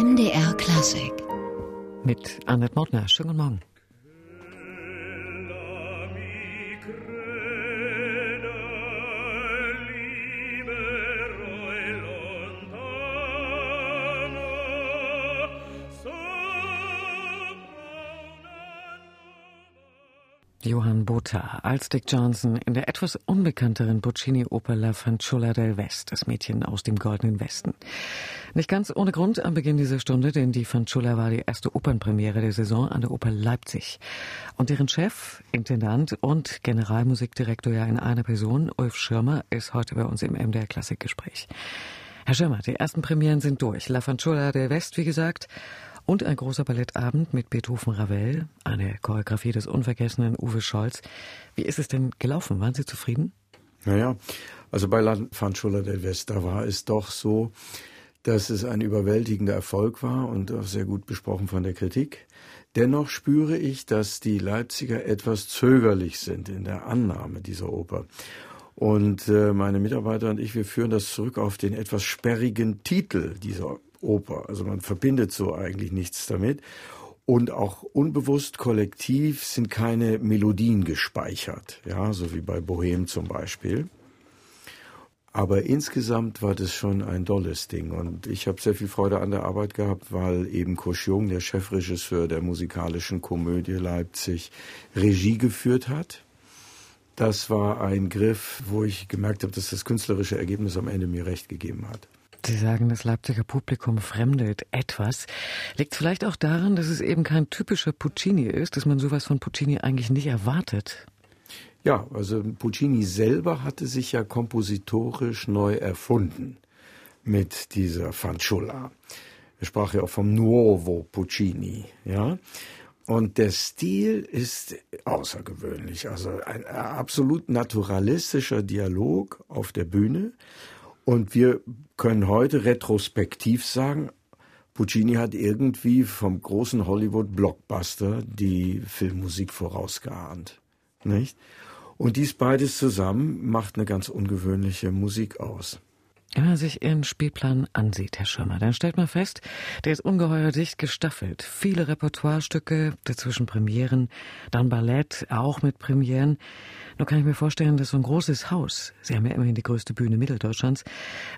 NDR Klassik. Mit Annette Mortner. Schönen guten Morgen. Johann Botha als Dick Johnson in der etwas unbekannteren Puccini-Oper La Fanciulla del West, das Mädchen aus dem Goldenen Westen. Nicht ganz ohne Grund am Beginn dieser Stunde, denn die Fanciulla war die erste Opernpremiere der Saison an der Oper Leipzig. Und deren Chef, Intendant und Generalmusikdirektor ja in einer Person, Ulf Schirmer, ist heute bei uns im MDR Klassikgespräch. Herr Schirmer, die ersten Premieren sind durch. La Fanciulla del West, wie gesagt, und ein großer Ballettabend mit Beethoven Ravel, eine Choreografie des unvergessenen Uwe Scholz. Wie ist es denn gelaufen? Waren Sie zufrieden? Naja, also bei La Fanciulla del West, da war es doch so, dass es ein überwältigender Erfolg war und auch sehr gut besprochen von der Kritik. Dennoch spüre ich, dass die Leipziger etwas zögerlich sind in der Annahme dieser Oper. Und äh, meine Mitarbeiter und ich, wir führen das zurück auf den etwas sperrigen Titel dieser Oper. Also man verbindet so eigentlich nichts damit. Und auch unbewusst kollektiv sind keine Melodien gespeichert, ja, so wie bei Bohem zum Beispiel. Aber insgesamt war das schon ein dolles Ding und ich habe sehr viel Freude an der Arbeit gehabt, weil eben Kosch Jung, der Chefregisseur der musikalischen Komödie Leipzig, Regie geführt hat. Das war ein Griff, wo ich gemerkt habe, dass das künstlerische Ergebnis am Ende mir recht gegeben hat. Sie sagen, das Leipziger Publikum fremdelt etwas. Liegt vielleicht auch daran, dass es eben kein typischer Puccini ist, dass man sowas von Puccini eigentlich nicht erwartet. Ja, also Puccini selber hatte sich ja kompositorisch neu erfunden mit dieser Fanciulla. Er sprach ja auch vom Nuovo Puccini, ja. Und der Stil ist außergewöhnlich. Also ein absolut naturalistischer Dialog auf der Bühne und wir können heute retrospektiv sagen, Puccini hat irgendwie vom großen Hollywood-Blockbuster die Filmmusik vorausgeahnt. Nicht? Und dies beides zusammen macht eine ganz ungewöhnliche Musik aus. Wenn man sich Ihren Spielplan ansieht, Herr Schirmer, dann stellt man fest, der ist ungeheuer dicht gestaffelt. Viele Repertoirestücke, dazwischen Premieren, dann Ballett, auch mit Premieren. Nur kann ich mir vorstellen, dass so ein großes Haus, Sie haben ja immerhin die größte Bühne Mitteldeutschlands,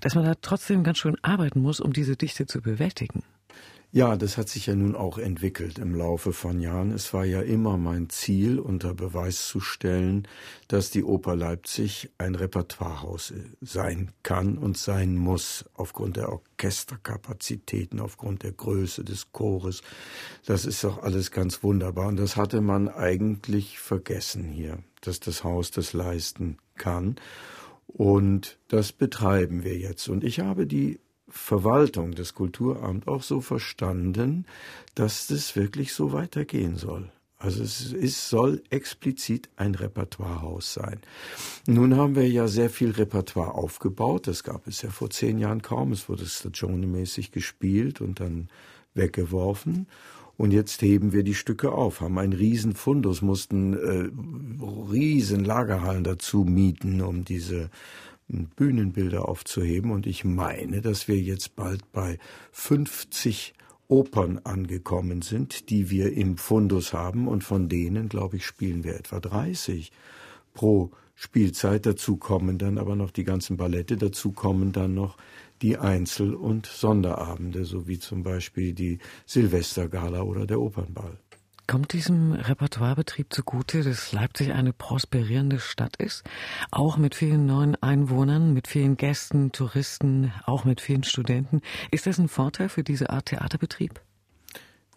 dass man da trotzdem ganz schön arbeiten muss, um diese Dichte zu bewältigen. Ja, das hat sich ja nun auch entwickelt im Laufe von Jahren. Es war ja immer mein Ziel, unter Beweis zu stellen, dass die Oper Leipzig ein Repertoirehaus sein kann und sein muss, aufgrund der Orchesterkapazitäten, aufgrund der Größe des Chores. Das ist doch alles ganz wunderbar. Und das hatte man eigentlich vergessen hier, dass das Haus das leisten kann. Und das betreiben wir jetzt. Und ich habe die Verwaltung des Kulturamts auch so verstanden, dass das wirklich so weitergehen soll. Also es ist, soll explizit ein Repertoirehaus sein. Nun haben wir ja sehr viel Repertoire aufgebaut. Das gab es ja vor zehn Jahren kaum. Es wurde Stagione-mäßig gespielt und dann weggeworfen. Und jetzt heben wir die Stücke auf, haben einen riesen Fundus, mussten äh, riesen Lagerhallen dazu mieten, um diese Bühnenbilder aufzuheben. Und ich meine, dass wir jetzt bald bei 50 Opern angekommen sind, die wir im Fundus haben. Und von denen, glaube ich, spielen wir etwa 30 pro Spielzeit. Dazu kommen dann aber noch die ganzen Ballette, dazu kommen dann noch die Einzel- und Sonderabende, so wie zum Beispiel die Silvestergala oder der Opernball. Kommt diesem Repertoirebetrieb zugute, dass Leipzig eine prosperierende Stadt ist? Auch mit vielen neuen Einwohnern, mit vielen Gästen, Touristen, auch mit vielen Studenten. Ist das ein Vorteil für diese Art Theaterbetrieb?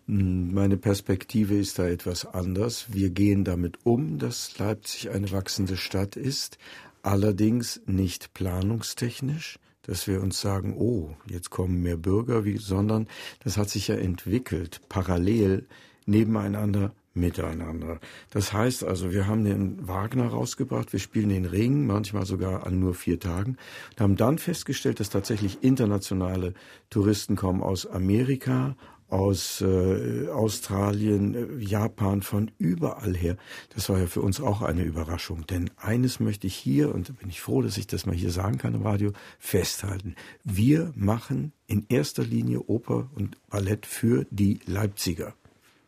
Meine Perspektive ist da etwas anders. Wir gehen damit um, dass Leipzig eine wachsende Stadt ist, allerdings nicht planungstechnisch, dass wir uns sagen, oh, jetzt kommen mehr Bürger, sondern das hat sich ja entwickelt, parallel nebeneinander, miteinander. Das heißt also, wir haben den Wagner rausgebracht, wir spielen den Ring, manchmal sogar an nur vier Tagen, und haben dann festgestellt, dass tatsächlich internationale Touristen kommen aus Amerika, aus äh, Australien, äh, Japan, von überall her. Das war ja für uns auch eine Überraschung. Denn eines möchte ich hier, und da bin ich froh, dass ich das mal hier sagen kann im Radio, festhalten. Wir machen in erster Linie Oper und Ballett für die Leipziger.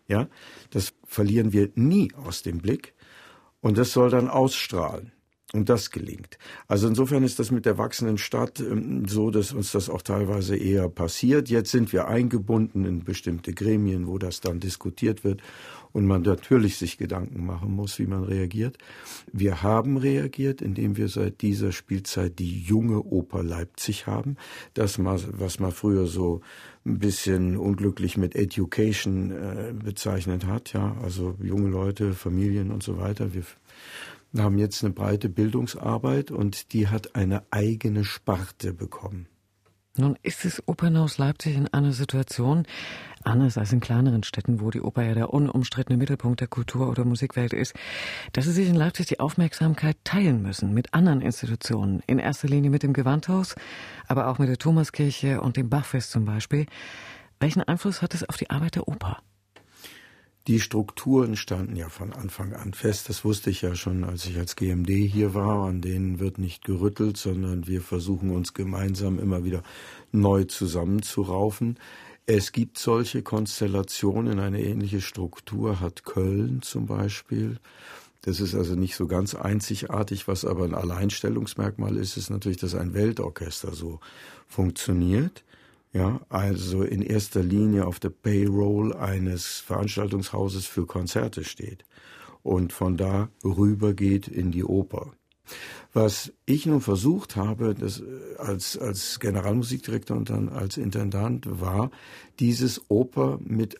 Ja, das verlieren wir nie aus dem Blick. Und das soll dann ausstrahlen. Und das gelingt. Also insofern ist das mit der wachsenden Stadt ähm, so, dass uns das auch teilweise eher passiert. Jetzt sind wir eingebunden in bestimmte Gremien, wo das dann diskutiert wird und man natürlich sich Gedanken machen muss, wie man reagiert. Wir haben reagiert, indem wir seit dieser Spielzeit die junge Oper Leipzig haben. Das, was man früher so ein bisschen unglücklich mit Education äh, bezeichnet hat, ja, also junge Leute, Familien und so weiter. Wir wir haben jetzt eine breite Bildungsarbeit und die hat eine eigene Sparte bekommen. Nun ist das Opernhaus Leipzig in einer Situation, anders als in kleineren Städten, wo die Oper ja der unumstrittene Mittelpunkt der Kultur- oder Musikwelt ist, dass sie sich in Leipzig die Aufmerksamkeit teilen müssen mit anderen Institutionen, in erster Linie mit dem Gewandhaus, aber auch mit der Thomaskirche und dem Bachfest zum Beispiel. Welchen Einfluss hat es auf die Arbeit der Oper? Die Strukturen standen ja von Anfang an fest. Das wusste ich ja schon, als ich als GMD hier war. An denen wird nicht gerüttelt, sondern wir versuchen uns gemeinsam immer wieder neu zusammenzuraufen. Es gibt solche Konstellationen. Eine ähnliche Struktur hat Köln zum Beispiel. Das ist also nicht so ganz einzigartig. Was aber ein Alleinstellungsmerkmal ist, ist natürlich, dass ein Weltorchester so funktioniert ja, also in erster Linie auf der Payroll eines Veranstaltungshauses für Konzerte steht und von da rübergeht in die Oper. Was ich nun versucht habe, das als, als Generalmusikdirektor und dann als Intendant war, dieses Oper mit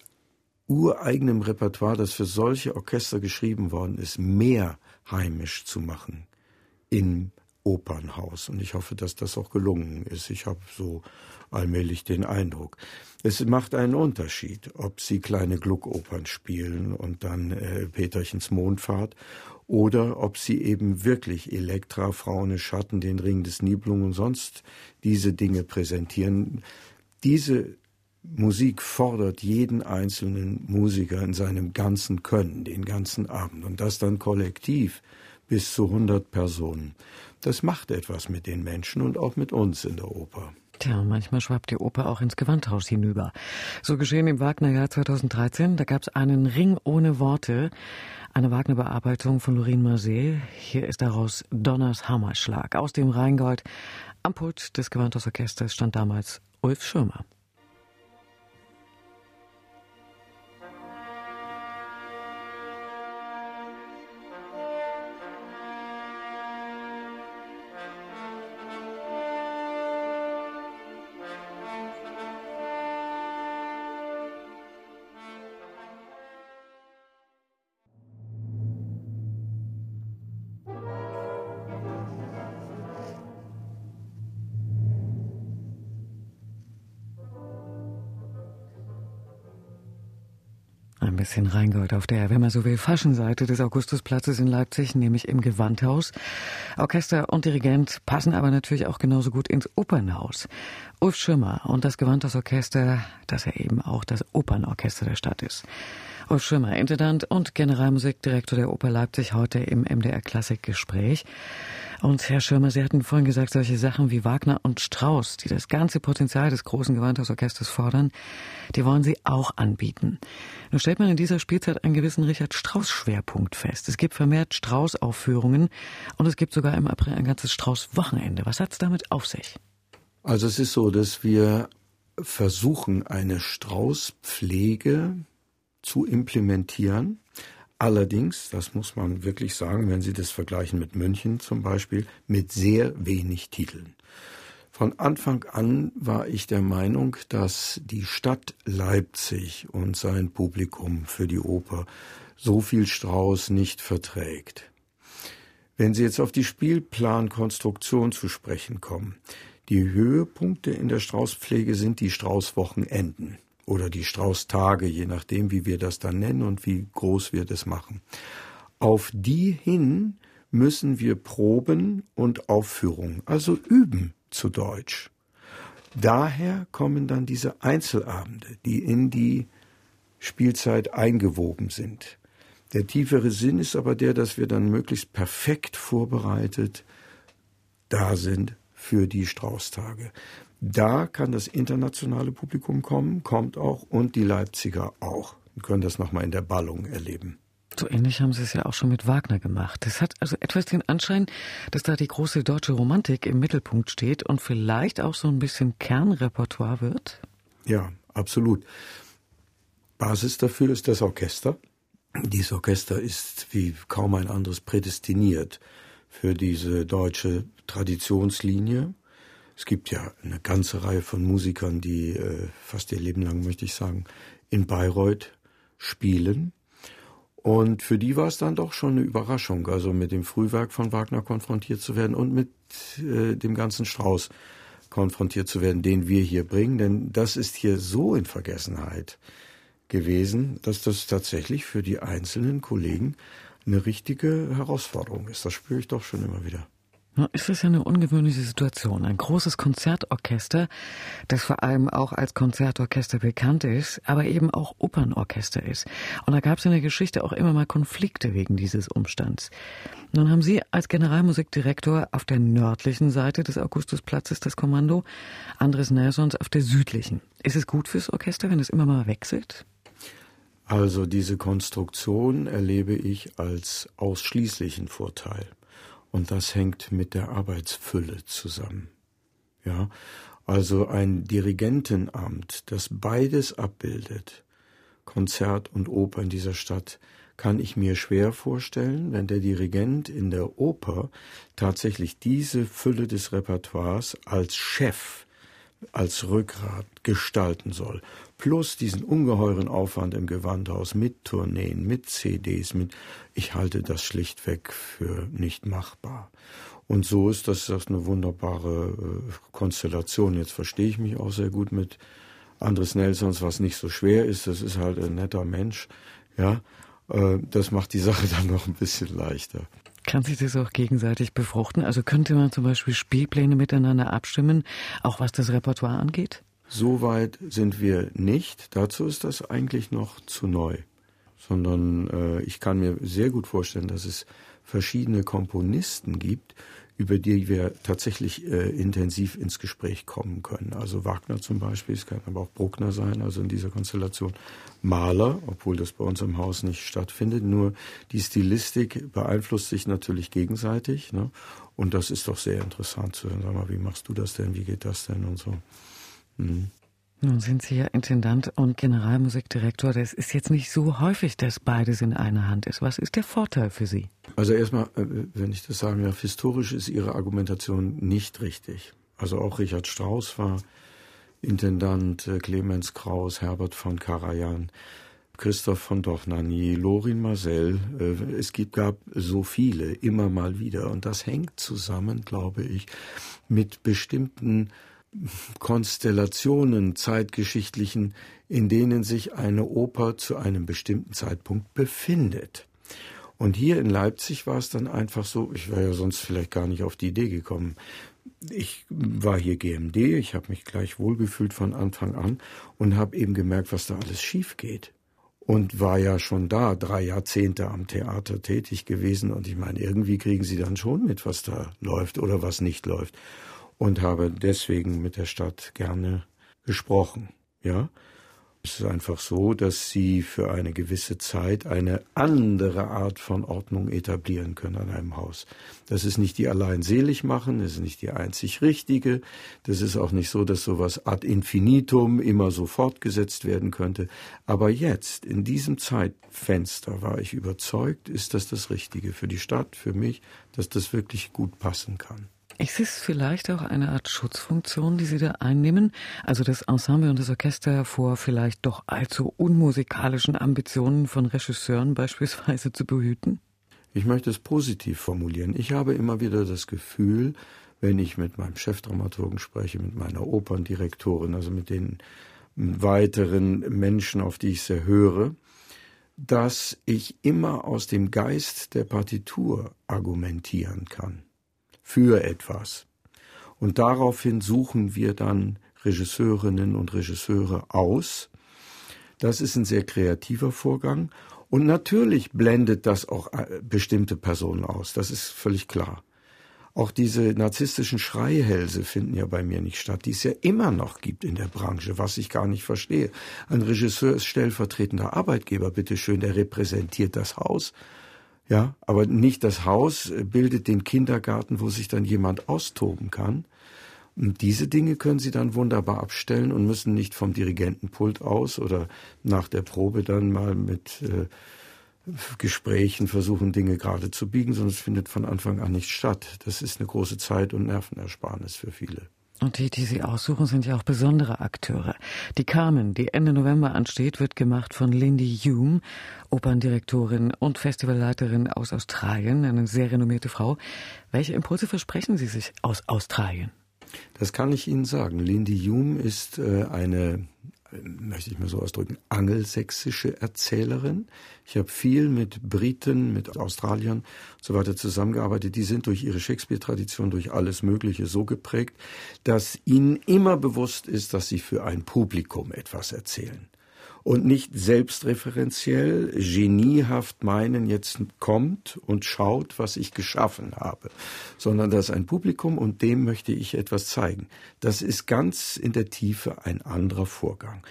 ureigenem Repertoire, das für solche Orchester geschrieben worden ist, mehr heimisch zu machen im Opernhaus. Und ich hoffe, dass das auch gelungen ist. Ich habe so allmählich den Eindruck. Es macht einen Unterschied, ob Sie kleine Gluckopern spielen und dann äh, Peterchens Mondfahrt oder ob Sie eben wirklich Elektra, Fraune Schatten, den Ring des Nibelungen und sonst diese Dinge präsentieren. Diese Musik fordert jeden einzelnen Musiker in seinem ganzen Können, den ganzen Abend und das dann kollektiv bis zu 100 Personen. Das macht etwas mit den Menschen und auch mit uns in der Oper. Tja, manchmal schwappt die Oper auch ins Gewandhaus hinüber. So geschehen im Wagner-Jahr 2013. Da gab es einen Ring ohne Worte, eine Wagner-Bearbeitung von Lorin Marseille. Hier ist daraus Donners Hammerschlag aus dem Rheingold. Am Pult des Gewandhausorchesters stand damals Ulf Schirmer. Bisschen Rheingold auf der, wenn man so will, Faschenseite des Augustusplatzes in Leipzig, nämlich im Gewandhaus. Orchester und Dirigent passen aber natürlich auch genauso gut ins Opernhaus. Ulf Schirmer und das Gewandhausorchester, das ja eben auch das Opernorchester der Stadt ist. Schirmer, Intendant und Generalmusikdirektor der Oper Leipzig, heute im MDR Klassikgespräch. Und Herr Schirmer, Sie hatten vorhin gesagt, solche Sachen wie Wagner und Strauss, die das ganze Potenzial des großen Gewandhausorchesters fordern, die wollen Sie auch anbieten. Nun stellt man in dieser Spielzeit einen gewissen Richard Strauss-Schwerpunkt fest. Es gibt vermehrt Strauss-Aufführungen und es gibt sogar im April ein ganzes Strauss-Wochenende. Was hat es damit auf sich? Also es ist so, dass wir versuchen, eine Strauß-Pflege zu implementieren. Allerdings, das muss man wirklich sagen, wenn Sie das vergleichen mit München zum Beispiel, mit sehr wenig Titeln. Von Anfang an war ich der Meinung, dass die Stadt Leipzig und sein Publikum für die Oper so viel Strauß nicht verträgt. Wenn Sie jetzt auf die Spielplankonstruktion zu sprechen kommen, die Höhepunkte in der Straußpflege sind die Straußwochenenden oder die Straußtage, je nachdem, wie wir das dann nennen und wie groß wir das machen. Auf die hin müssen wir Proben und Aufführungen, also üben zu Deutsch. Daher kommen dann diese Einzelabende, die in die Spielzeit eingewoben sind. Der tiefere Sinn ist aber der, dass wir dann möglichst perfekt vorbereitet da sind für die Straußtage. Da kann das internationale Publikum kommen, kommt auch und die Leipziger auch und können das nochmal in der Ballung erleben. So ähnlich haben Sie es ja auch schon mit Wagner gemacht. Es hat also etwas den Anschein, dass da die große deutsche Romantik im Mittelpunkt steht und vielleicht auch so ein bisschen Kernrepertoire wird? Ja, absolut. Basis dafür ist das Orchester. Dieses Orchester ist wie kaum ein anderes prädestiniert für diese deutsche Traditionslinie. Es gibt ja eine ganze Reihe von Musikern, die äh, fast ihr Leben lang, möchte ich sagen, in Bayreuth spielen. Und für die war es dann doch schon eine Überraschung, also mit dem Frühwerk von Wagner konfrontiert zu werden und mit äh, dem ganzen Strauß konfrontiert zu werden, den wir hier bringen. Denn das ist hier so in Vergessenheit gewesen, dass das tatsächlich für die einzelnen Kollegen eine richtige Herausforderung ist. Das spüre ich doch schon immer wieder. Ist das ja eine ungewöhnliche Situation. Ein großes Konzertorchester, das vor allem auch als Konzertorchester bekannt ist, aber eben auch Opernorchester ist. Und da gab es in der Geschichte auch immer mal Konflikte wegen dieses Umstands. Nun haben Sie als Generalmusikdirektor auf der nördlichen Seite des Augustusplatzes das Kommando, Andres Nelsons auf der südlichen. Ist es gut fürs Orchester, wenn es immer mal wechselt? Also diese Konstruktion erlebe ich als ausschließlichen Vorteil. Und das hängt mit der Arbeitsfülle zusammen. Ja, also ein Dirigentenamt, das beides abbildet, Konzert und Oper in dieser Stadt, kann ich mir schwer vorstellen, wenn der Dirigent in der Oper tatsächlich diese Fülle des Repertoires als Chef als Rückgrat gestalten soll. Plus diesen ungeheuren Aufwand im Gewandhaus mit Tourneen, mit CDs, mit, ich halte das schlichtweg für nicht machbar. Und so ist das, das eine wunderbare äh, Konstellation. Jetzt verstehe ich mich auch sehr gut mit Andres Nelsons, was nicht so schwer ist. Das ist halt ein netter Mensch, ja. Äh, das macht die Sache dann noch ein bisschen leichter. Kann sich das auch gegenseitig befruchten? Also könnte man zum Beispiel Spielpläne miteinander abstimmen, auch was das Repertoire angeht? So weit sind wir nicht. Dazu ist das eigentlich noch zu neu. Sondern äh, ich kann mir sehr gut vorstellen, dass es verschiedene Komponisten gibt, über die wir tatsächlich äh, intensiv ins Gespräch kommen können. Also Wagner zum Beispiel, es kann aber auch Bruckner sein, also in dieser Konstellation Maler, obwohl das bei uns im Haus nicht stattfindet. Nur die Stilistik beeinflusst sich natürlich gegenseitig. Ne? Und das ist doch sehr interessant zu hören. Sag mal, wie machst du das denn? Wie geht das denn? Und so. Mhm. Nun sind Sie ja Intendant und Generalmusikdirektor. Das ist jetzt nicht so häufig, dass beides in einer Hand ist. Was ist der Vorteil für Sie? Also erstmal, äh, wenn ich das sagen darf, historisch ist Ihre Argumentation nicht richtig. Also auch Richard Strauss war Intendant, äh, Clemens Kraus, Herbert von Karajan, Christoph von Dochnani, Lorin Marcel. Äh, es gibt, gab so viele, immer mal wieder. Und das hängt zusammen, glaube ich, mit bestimmten Konstellationen zeitgeschichtlichen, in denen sich eine Oper zu einem bestimmten Zeitpunkt befindet. Und hier in Leipzig war es dann einfach so, ich wäre ja sonst vielleicht gar nicht auf die Idee gekommen. Ich war hier GMD, ich habe mich gleich wohlgefühlt von Anfang an und habe eben gemerkt, was da alles schief geht. Und war ja schon da, drei Jahrzehnte am Theater tätig gewesen. Und ich meine, irgendwie kriegen Sie dann schon mit, was da läuft oder was nicht läuft und habe deswegen mit der Stadt gerne gesprochen. Ja, es ist einfach so, dass sie für eine gewisse Zeit eine andere Art von Ordnung etablieren können an einem Haus. Das ist nicht die allein selig machen, das ist nicht die einzig richtige. Das ist auch nicht so, dass sowas ad infinitum immer so fortgesetzt werden könnte. Aber jetzt, in diesem Zeitfenster, war ich überzeugt, ist das das Richtige für die Stadt, für mich, dass das wirklich gut passen kann. Ist es vielleicht auch eine Art Schutzfunktion, die Sie da einnehmen? Also das Ensemble und das Orchester vor vielleicht doch allzu unmusikalischen Ambitionen von Regisseuren beispielsweise zu behüten? Ich möchte es positiv formulieren. Ich habe immer wieder das Gefühl, wenn ich mit meinem Chefdramaturgen spreche, mit meiner Operndirektorin, also mit den weiteren Menschen, auf die ich sehr höre, dass ich immer aus dem Geist der Partitur argumentieren kann für etwas. Und daraufhin suchen wir dann Regisseurinnen und Regisseure aus. Das ist ein sehr kreativer Vorgang. Und natürlich blendet das auch äh, bestimmte Personen aus. Das ist völlig klar. Auch diese narzisstischen Schreihälse finden ja bei mir nicht statt, die es ja immer noch gibt in der Branche, was ich gar nicht verstehe. Ein Regisseur ist stellvertretender Arbeitgeber, bitteschön, der repräsentiert das Haus. Ja, aber nicht das Haus bildet den Kindergarten, wo sich dann jemand austoben kann. Und diese Dinge können Sie dann wunderbar abstellen und müssen nicht vom Dirigentenpult aus oder nach der Probe dann mal mit äh, Gesprächen versuchen, Dinge gerade zu biegen, sondern es findet von Anfang an nicht statt. Das ist eine große Zeit- und Nervenersparnis für viele. Und die, die Sie aussuchen, sind ja auch besondere Akteure. Die Carmen, die Ende November ansteht, wird gemacht von Lindy Hume, Operndirektorin und Festivalleiterin aus Australien, eine sehr renommierte Frau. Welche Impulse versprechen Sie sich aus Australien? Das kann ich Ihnen sagen. Lindy Hume ist äh, eine möchte ich mal so ausdrücken, angelsächsische Erzählerin. Ich habe viel mit Briten, mit Australiern und so weiter zusammengearbeitet. Die sind durch ihre Shakespeare-Tradition, durch alles Mögliche so geprägt, dass ihnen immer bewusst ist, dass sie für ein Publikum etwas erzählen und nicht selbstreferenziell, geniehaft meinen, jetzt kommt und schaut, was ich geschaffen habe, sondern das ist ein Publikum und dem möchte ich etwas zeigen. Das ist ganz in der Tiefe ein anderer Vorgang.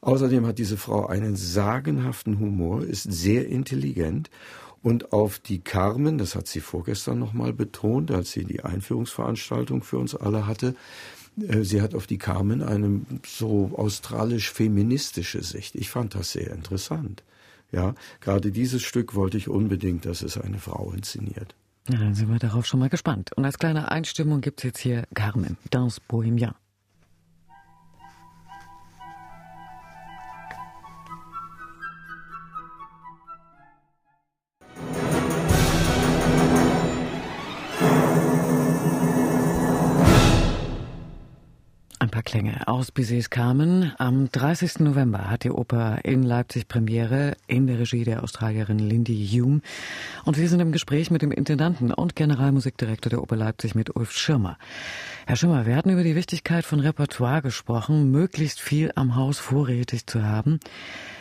Außerdem hat diese Frau einen sagenhaften Humor, ist sehr intelligent und auf die Carmen, das hat sie vorgestern nochmal betont, als sie die Einführungsveranstaltung für uns alle hatte, sie hat auf die Carmen eine so australisch-feministische Sicht. Ich fand das sehr interessant. Ja, gerade dieses Stück wollte ich unbedingt, dass es eine Frau inszeniert. Ja, dann sind wir darauf schon mal gespannt. Und als kleine Einstimmung gibt es jetzt hier Carmen, Danse Bohemien. Klänge aus Bizets Carmen. Am 30. November hat die Oper in Leipzig Premiere in der Regie der Australierin Lindy Hume. Und wir sind im Gespräch mit dem Intendanten und Generalmusikdirektor der Oper Leipzig mit Ulf Schirmer. Herr Schirmer, wir hatten über die Wichtigkeit von Repertoire gesprochen, möglichst viel am Haus vorrätig zu haben.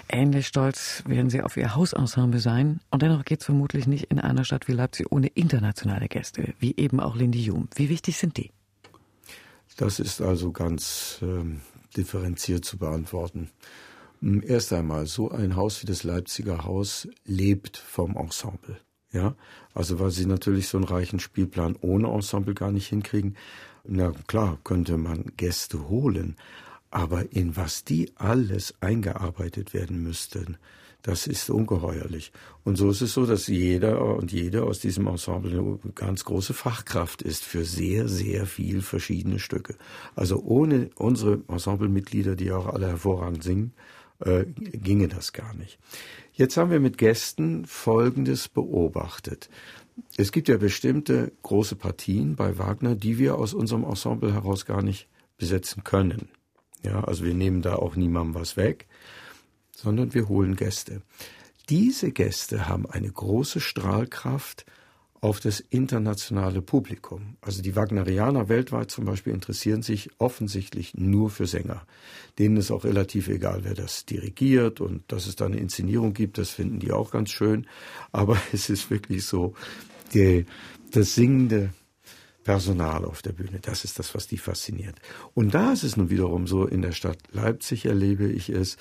Ähnlich stolz werden Sie auf Ihr Hausensemble sein. Und dennoch geht es vermutlich nicht in einer Stadt wie Leipzig ohne internationale Gäste, wie eben auch Lindy Hume. Wie wichtig sind die? Das ist also ganz ähm, differenziert zu beantworten. Hm, erst einmal, so ein Haus wie das Leipziger Haus lebt vom Ensemble. Ja, also weil sie natürlich so einen reichen Spielplan ohne Ensemble gar nicht hinkriegen. Na klar, könnte man Gäste holen, aber in was die alles eingearbeitet werden müssten, das ist ungeheuerlich. Und so ist es so, dass jeder und jede aus diesem Ensemble eine ganz große Fachkraft ist für sehr, sehr viel verschiedene Stücke. Also ohne unsere Ensemblemitglieder, die auch alle hervorragend singen, äh, ginge das gar nicht. Jetzt haben wir mit Gästen Folgendes beobachtet. Es gibt ja bestimmte große Partien bei Wagner, die wir aus unserem Ensemble heraus gar nicht besetzen können. Ja, also wir nehmen da auch niemandem was weg sondern wir holen Gäste. Diese Gäste haben eine große Strahlkraft auf das internationale Publikum. Also die Wagnerianer weltweit zum Beispiel interessieren sich offensichtlich nur für Sänger. Denen ist auch relativ egal, wer das dirigiert und dass es da eine Inszenierung gibt, das finden die auch ganz schön. Aber es ist wirklich so, die, das singende Personal auf der Bühne, das ist das, was die fasziniert. Und da ist es nun wiederum so, in der Stadt Leipzig erlebe ich es,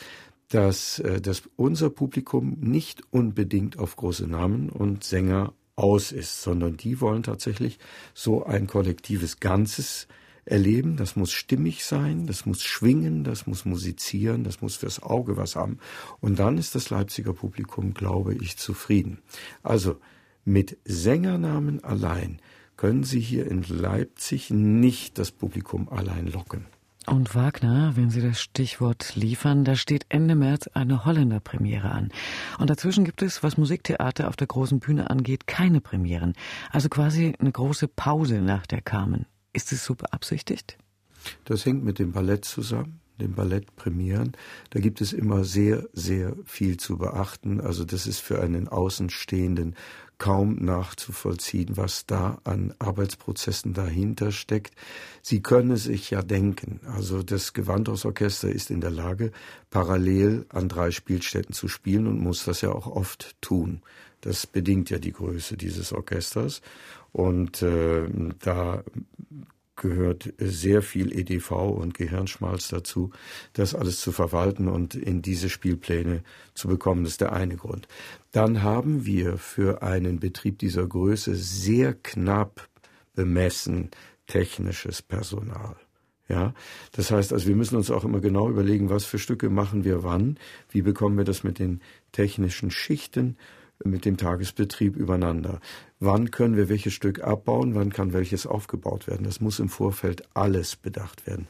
dass, äh, dass unser Publikum nicht unbedingt auf große Namen und Sänger aus ist, sondern die wollen tatsächlich so ein kollektives Ganzes erleben. Das muss stimmig sein, das muss schwingen, das muss musizieren, das muss fürs Auge was haben. Und dann ist das Leipziger Publikum, glaube ich, zufrieden. Also mit Sängernamen allein können Sie hier in Leipzig nicht das Publikum allein locken. Und Wagner, wenn Sie das Stichwort liefern, da steht Ende März eine Holländer Premiere an. Und dazwischen gibt es, was Musiktheater auf der großen Bühne angeht, keine Premieren. Also quasi eine große Pause nach der Carmen. Ist es so beabsichtigt? Das hängt mit dem Ballett zusammen. den Ballettpremieren. Da gibt es immer sehr, sehr viel zu beachten. Also das ist für einen Außenstehenden kaum nachzuvollziehen, was da an Arbeitsprozessen dahinter steckt. Sie können es sich ja denken. Also das Gewandhausorchester ist in der Lage, parallel an drei Spielstätten zu spielen und muss das ja auch oft tun. Das bedingt ja die Größe dieses Orchesters. Und äh, da gehört sehr viel EDV und Gehirnschmalz dazu, das alles zu verwalten und in diese Spielpläne zu bekommen. Das ist der eine Grund. Dann haben wir für einen Betrieb dieser Größe sehr knapp bemessen technisches Personal. Ja, das heißt also, wir müssen uns auch immer genau überlegen, was für Stücke machen wir wann, wie bekommen wir das mit den technischen Schichten mit dem Tagesbetrieb übereinander. Wann können wir welches Stück abbauen, wann kann welches aufgebaut werden? Das muss im Vorfeld alles bedacht werden.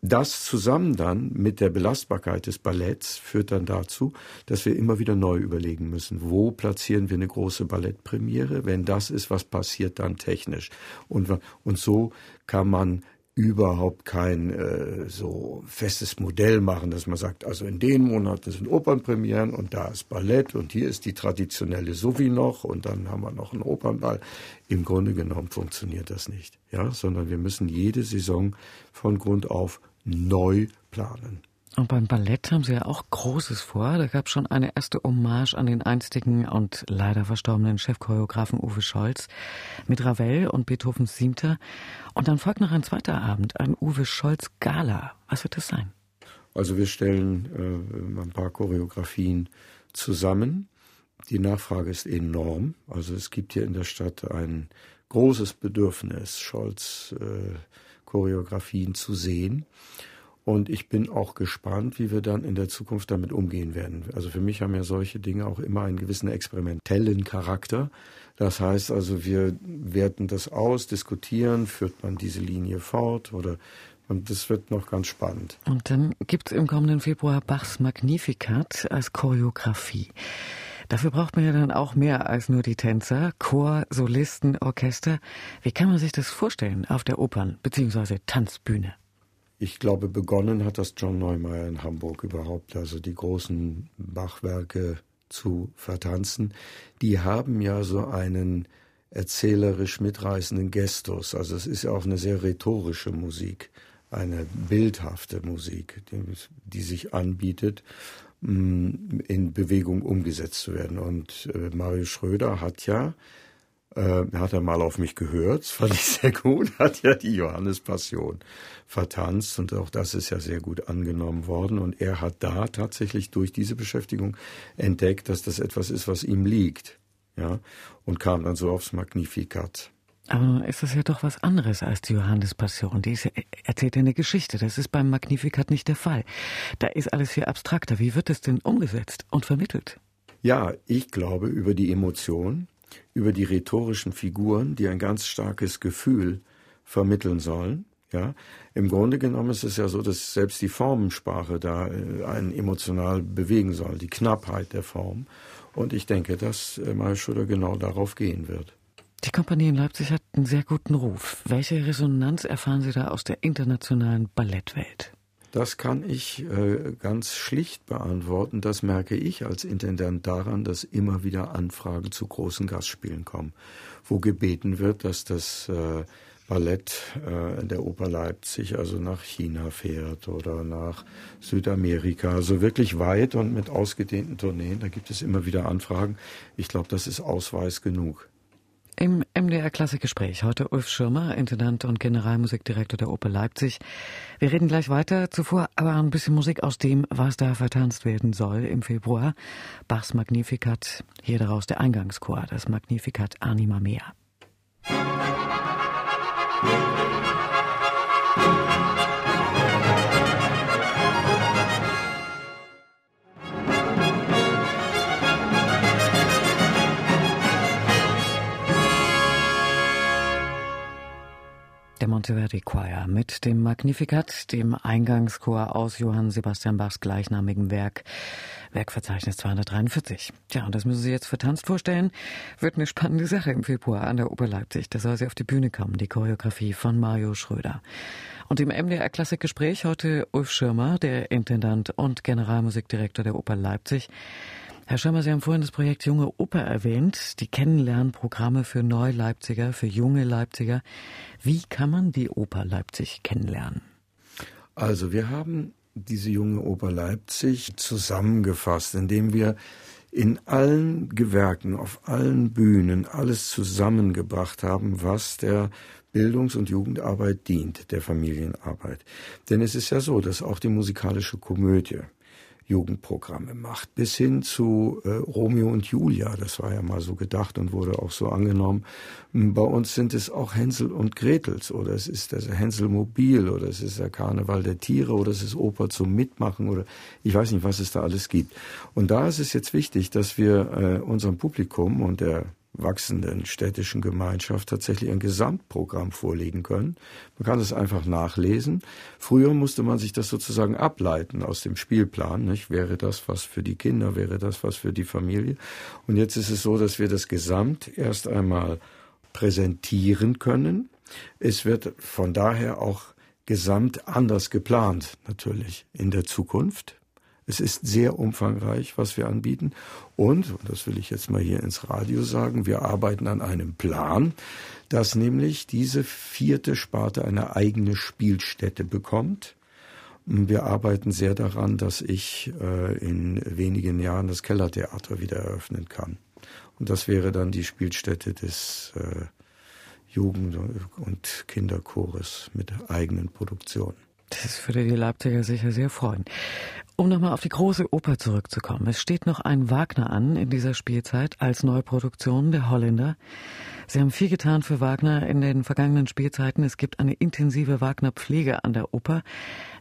Das zusammen dann mit der Belastbarkeit des Balletts führt dann dazu, dass wir immer wieder neu überlegen müssen, wo platzieren wir eine große Ballettpremiere, wenn das ist, was passiert dann technisch. Und, und so kann man überhaupt kein äh, so festes Modell machen, dass man sagt, also in den Monaten sind Opernpremieren und da ist Ballett und hier ist die traditionelle Sowie noch und dann haben wir noch einen Opernball. Im Grunde genommen funktioniert das nicht, ja, sondern wir müssen jede Saison von Grund auf neu planen. Und beim Ballett haben Sie ja auch Großes vor. Da gab es schon eine erste Hommage an den einstigen und leider verstorbenen Chefchoreografen Uwe Scholz mit Ravel und Beethovens Siebter. Und dann folgt noch ein zweiter Abend, ein Uwe Scholz Gala. Was wird das sein? Also wir stellen äh, ein paar Choreografien zusammen. Die Nachfrage ist enorm. Also es gibt hier in der Stadt ein großes Bedürfnis, Scholz äh, Choreografien zu sehen. Und ich bin auch gespannt, wie wir dann in der Zukunft damit umgehen werden. Also für mich haben ja solche Dinge auch immer einen gewissen experimentellen Charakter. Das heißt also, wir werten das aus, diskutieren, führt man diese Linie fort oder und das wird noch ganz spannend. Und dann gibt es im kommenden Februar Bachs Magnificat als Choreografie. Dafür braucht man ja dann auch mehr als nur die Tänzer, Chor, Solisten, Orchester. Wie kann man sich das vorstellen auf der Opern- bzw. Tanzbühne? Ich glaube, begonnen hat das John Neumeier in Hamburg überhaupt, also die großen Bachwerke zu vertanzen. Die haben ja so einen erzählerisch mitreißenden Gestus. Also es ist ja auch eine sehr rhetorische Musik, eine bildhafte Musik, die, die sich anbietet, mm, in Bewegung umgesetzt zu werden. Und äh, Mario Schröder hat ja äh, hat er mal auf mich gehört, das fand ich sehr gut, hat ja die Johannespassion vertanzt und auch das ist ja sehr gut angenommen worden und er hat da tatsächlich durch diese Beschäftigung entdeckt, dass das etwas ist, was ihm liegt, ja, und kam dann so aufs Magnificat. Aber ist das ja doch was anderes als die Johannespassion. Die ist, erzählt ja eine Geschichte. Das ist beim Magnificat nicht der Fall. Da ist alles viel abstrakter. Wie wird es denn umgesetzt und vermittelt? Ja, ich glaube über die Emotion, über die rhetorischen Figuren, die ein ganz starkes Gefühl vermitteln sollen. Ja, im Grunde genommen ist es ja so, dass selbst die Formensprache da äh, einen emotional bewegen soll, die Knappheit der Form. Und ich denke, dass äh, Malschuder genau darauf gehen wird. Die Kompanie in Leipzig hat einen sehr guten Ruf. Welche Resonanz erfahren Sie da aus der internationalen Ballettwelt? Das kann ich äh, ganz schlicht beantworten. Das merke ich als Intendant daran, dass immer wieder Anfragen zu großen Gastspielen kommen, wo gebeten wird, dass das äh, Ballett äh, der Oper Leipzig also nach China fährt oder nach Südamerika, also wirklich weit und mit ausgedehnten Tourneen. Da gibt es immer wieder Anfragen. Ich glaube, das ist Ausweis genug. Im MDR Klassikgespräch heute Ulf Schirmer, Intendant und Generalmusikdirektor der Oper Leipzig. Wir reden gleich weiter. Zuvor aber ein bisschen Musik aus dem, was da vertanzt werden soll im Februar. Bachs Magnificat, hier daraus der Eingangschor, das Magnificat Anima Mea. Musik Monteverdi Choir mit dem Magnificat, dem Eingangschor aus Johann Sebastian Bachs gleichnamigem Werk, Werkverzeichnis 243. Tja, und das müssen Sie jetzt vertanzt vorstellen. Wird eine spannende Sache im Februar an der Oper Leipzig. Da soll sie auf die Bühne kommen, die Choreografie von Mario Schröder. Und im MDR Klassikgespräch heute Ulf Schirmer, der Intendant und Generalmusikdirektor der Oper Leipzig. Herr Schirmer, Sie haben vorhin das Projekt Junge Oper erwähnt, die Kennenlernprogramme für Neu-Leipziger, für junge Leipziger. Wie kann man die Oper Leipzig kennenlernen? Also wir haben diese junge Oper Leipzig zusammengefasst, indem wir in allen Gewerken, auf allen Bühnen alles zusammengebracht haben, was der Bildungs- und Jugendarbeit dient, der Familienarbeit. Denn es ist ja so, dass auch die musikalische Komödie Jugendprogramme macht, bis hin zu äh, Romeo und Julia, das war ja mal so gedacht und wurde auch so angenommen. Hm, bei uns sind es auch Hänsel und Gretels oder es ist das Hänsel Mobil oder es ist der Karneval der Tiere oder es ist Oper zum Mitmachen oder ich weiß nicht, was es da alles gibt. Und da ist es jetzt wichtig, dass wir äh, unserem Publikum und der wachsenden städtischen Gemeinschaft tatsächlich ein Gesamtprogramm vorlegen können. Man kann es einfach nachlesen. Früher musste man sich das sozusagen ableiten aus dem Spielplan. Nicht? Wäre das was für die Kinder, wäre das was für die Familie? Und jetzt ist es so, dass wir das Gesamt erst einmal präsentieren können. Es wird von daher auch gesamt anders geplant, natürlich in der Zukunft. Es ist sehr umfangreich, was wir anbieten. Und, das will ich jetzt mal hier ins Radio sagen, wir arbeiten an einem Plan, dass nämlich diese vierte Sparte eine eigene Spielstätte bekommt. Wir arbeiten sehr daran, dass ich äh, in wenigen Jahren das Kellertheater wieder eröffnen kann. Und das wäre dann die Spielstätte des äh, Jugend- und Kinderchores mit eigenen Produktionen. Das würde die Leipziger sicher sehr freuen. Um nochmal auf die große Oper zurückzukommen. Es steht noch ein Wagner an in dieser Spielzeit als Neuproduktion der Holländer. Sie haben viel getan für Wagner in den vergangenen Spielzeiten. Es gibt eine intensive Wagner-Pflege an der Oper.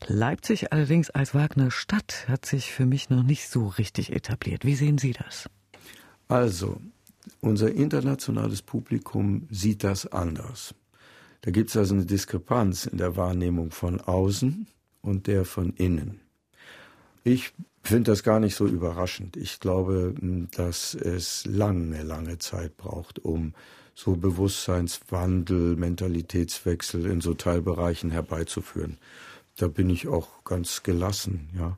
Leipzig allerdings als Wagner-Stadt hat sich für mich noch nicht so richtig etabliert. Wie sehen Sie das? Also, unser internationales Publikum sieht das anders. Da gibt es also eine Diskrepanz in der Wahrnehmung von außen und der von innen. Ich finde das gar nicht so überraschend. Ich glaube, dass es lange, lange Zeit braucht, um so Bewusstseinswandel, Mentalitätswechsel in so Teilbereichen herbeizuführen. Da bin ich auch ganz gelassen, ja.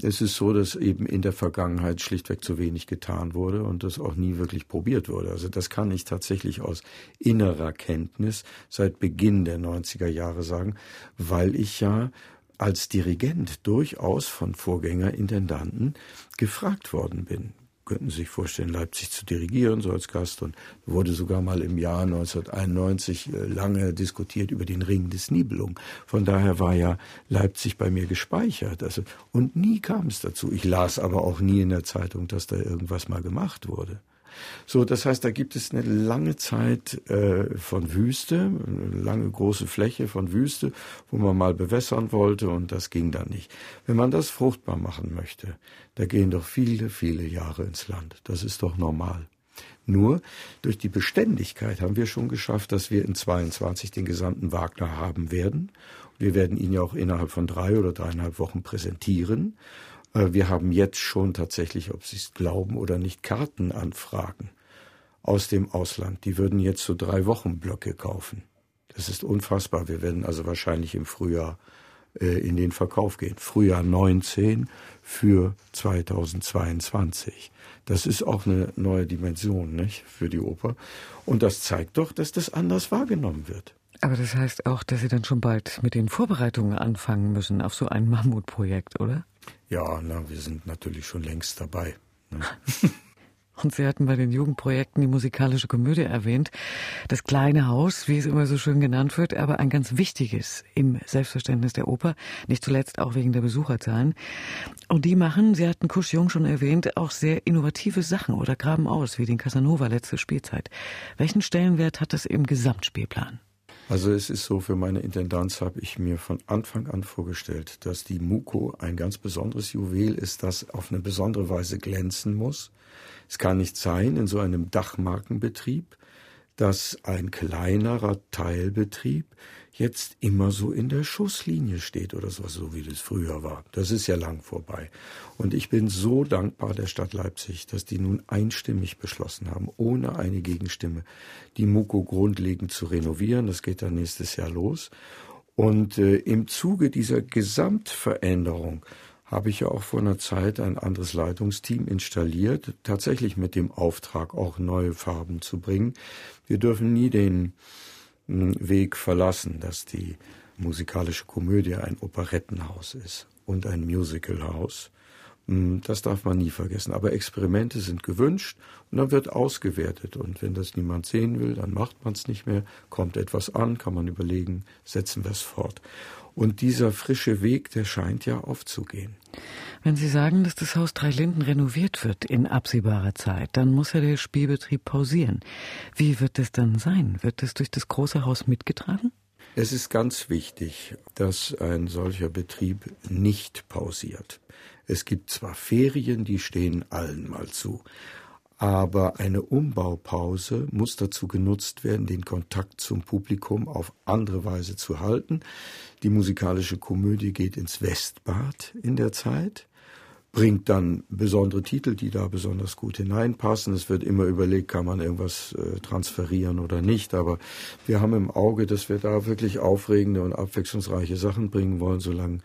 Es ist so, dass eben in der Vergangenheit schlichtweg zu wenig getan wurde und das auch nie wirklich probiert wurde. Also das kann ich tatsächlich aus innerer Kenntnis seit Beginn der 90er Jahre sagen, weil ich ja als Dirigent durchaus von Vorgängerintendanten gefragt worden bin könnten Sie sich vorstellen, Leipzig zu dirigieren, so als Gast. Und wurde sogar mal im Jahr 1991 äh, lange diskutiert über den Ring des Nibelung. Von daher war ja Leipzig bei mir gespeichert. Also, und nie kam es dazu. Ich las aber auch nie in der Zeitung, dass da irgendwas mal gemacht wurde. So, das heißt, da gibt es eine lange Zeit äh, von Wüste, eine lange große Fläche von Wüste, wo man mal bewässern wollte und das ging dann nicht. Wenn man das fruchtbar machen möchte, da gehen doch viele, viele Jahre ins Land. Das ist doch normal. Nur durch die Beständigkeit haben wir schon geschafft, dass wir in 22 den gesamten Wagner haben werden. Wir werden ihn ja auch innerhalb von drei oder dreieinhalb Wochen präsentieren. Äh, wir haben jetzt schon tatsächlich, ob Sie es glauben oder nicht, Kartenanfragen aus dem Ausland. Die würden jetzt so drei Wochen Blöcke kaufen. Das ist unfassbar. Wir werden also wahrscheinlich im Frühjahr äh, in den Verkauf gehen. Frühjahr 19 für 2022. Das ist auch eine neue Dimension, nicht? Für die Oper. Und das zeigt doch, dass das anders wahrgenommen wird. Aber das heißt auch, dass Sie dann schon bald mit den Vorbereitungen anfangen müssen auf so ein Mammutprojekt, oder? Ja, na, wir sind natürlich schon längst dabei. Ne? Und Sie hatten bei den Jugendprojekten die musikalische Komödie erwähnt. Das kleine Haus, wie es immer so schön genannt wird, aber ein ganz wichtiges im Selbstverständnis der Oper, nicht zuletzt auch wegen der Besucherzahlen. Und die machen, Sie hatten Kusch Jung schon erwähnt, auch sehr innovative Sachen oder graben aus, wie den Casanova letzte Spielzeit. Welchen Stellenwert hat das im Gesamtspielplan? Also es ist so, für meine Intendanz habe ich mir von Anfang an vorgestellt, dass die Muko ein ganz besonderes Juwel ist, das auf eine besondere Weise glänzen muss. Es kann nicht sein in so einem Dachmarkenbetrieb, dass ein kleinerer Teilbetrieb jetzt immer so in der Schusslinie steht oder sowas, so wie das früher war. Das ist ja lang vorbei. Und ich bin so dankbar der Stadt Leipzig, dass die nun einstimmig beschlossen haben, ohne eine Gegenstimme, die Muko grundlegend zu renovieren. Das geht dann nächstes Jahr los. Und äh, im Zuge dieser Gesamtveränderung habe ich ja auch vor einer Zeit ein anderes Leitungsteam installiert, tatsächlich mit dem Auftrag, auch neue Farben zu bringen. Wir dürfen nie den hm, Weg verlassen, dass die musikalische Komödie ein Operettenhaus ist und ein Musicalhaus. Hm, das darf man nie vergessen. Aber Experimente sind gewünscht und dann wird ausgewertet. Und wenn das niemand sehen will, dann macht man es nicht mehr. Kommt etwas an, kann man überlegen, setzen wir es fort. Und dieser frische Weg, der scheint ja aufzugehen. Wenn Sie sagen, dass das Haus Drei Linden renoviert wird in absehbarer Zeit, dann muss ja der Spielbetrieb pausieren. Wie wird es dann sein? Wird es durch das große Haus mitgetragen? Es ist ganz wichtig, dass ein solcher Betrieb nicht pausiert. Es gibt zwar Ferien, die stehen allen mal zu, aber eine Umbaupause muss dazu genutzt werden, den Kontakt zum Publikum auf andere Weise zu halten. Die musikalische Komödie geht ins Westbad in der Zeit, bringt dann besondere Titel, die da besonders gut hineinpassen. Es wird immer überlegt, kann man irgendwas äh, transferieren oder nicht. Aber wir haben im Auge, dass wir da wirklich aufregende und abwechslungsreiche Sachen bringen wollen, solange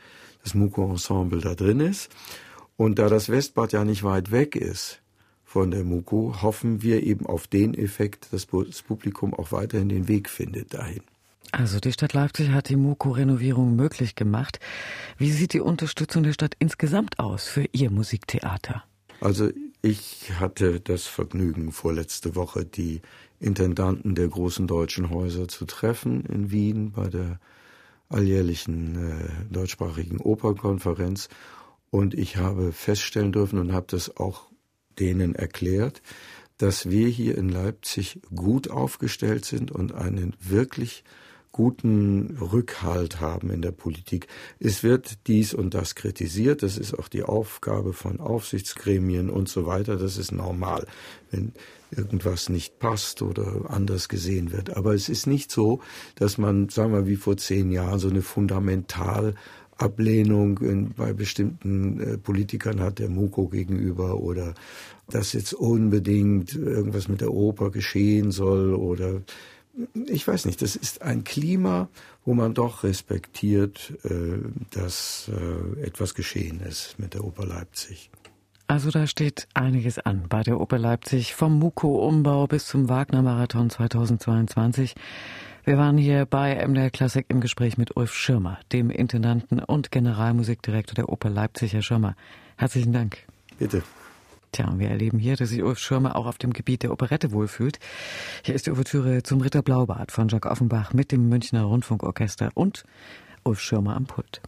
das Muko-Ensemble da drin ist. Und da das Westbad ja nicht weit weg ist, von der MUKO hoffen wir eben auf den Effekt, dass das Publikum auch weiterhin den Weg findet dahin. Also die Stadt Leipzig hat die MUKO-Renovierung möglich gemacht. Wie sieht die Unterstützung der Stadt insgesamt aus für ihr Musiktheater? Also ich hatte das Vergnügen, vorletzte Woche die Intendanten der großen deutschen Häuser zu treffen in Wien bei der alljährlichen äh, deutschsprachigen Opernkonferenz. Und ich habe feststellen dürfen und habe das auch denen erklärt, dass wir hier in Leipzig gut aufgestellt sind und einen wirklich guten Rückhalt haben in der Politik. Es wird dies und das kritisiert, das ist auch die Aufgabe von Aufsichtsgremien und so weiter, das ist normal, wenn irgendwas nicht passt oder anders gesehen wird. Aber es ist nicht so, dass man, sagen wir, wie vor zehn Jahren so eine fundamental Ablehnung in, bei bestimmten äh, Politikern hat, der Muko gegenüber oder dass jetzt unbedingt irgendwas mit der Oper geschehen soll oder ich weiß nicht, das ist ein Klima, wo man doch respektiert, äh, dass äh, etwas geschehen ist mit der Oper Leipzig. Also da steht einiges an bei der Oper Leipzig, vom Muko-Umbau bis zum Wagner-Marathon 2022. Wir waren hier bei MDR Klassik im Gespräch mit Ulf Schirmer, dem Intendanten und Generalmusikdirektor der Oper Leipzig. Herr Schirmer, herzlichen Dank. Bitte. Tja, wir erleben hier, dass sich Ulf Schirmer auch auf dem Gebiet der Operette wohlfühlt. Hier ist die Ouvertüre zum Ritter Blaubart von Jacques Offenbach mit dem Münchner Rundfunkorchester und Ulf Schirmer am Pult.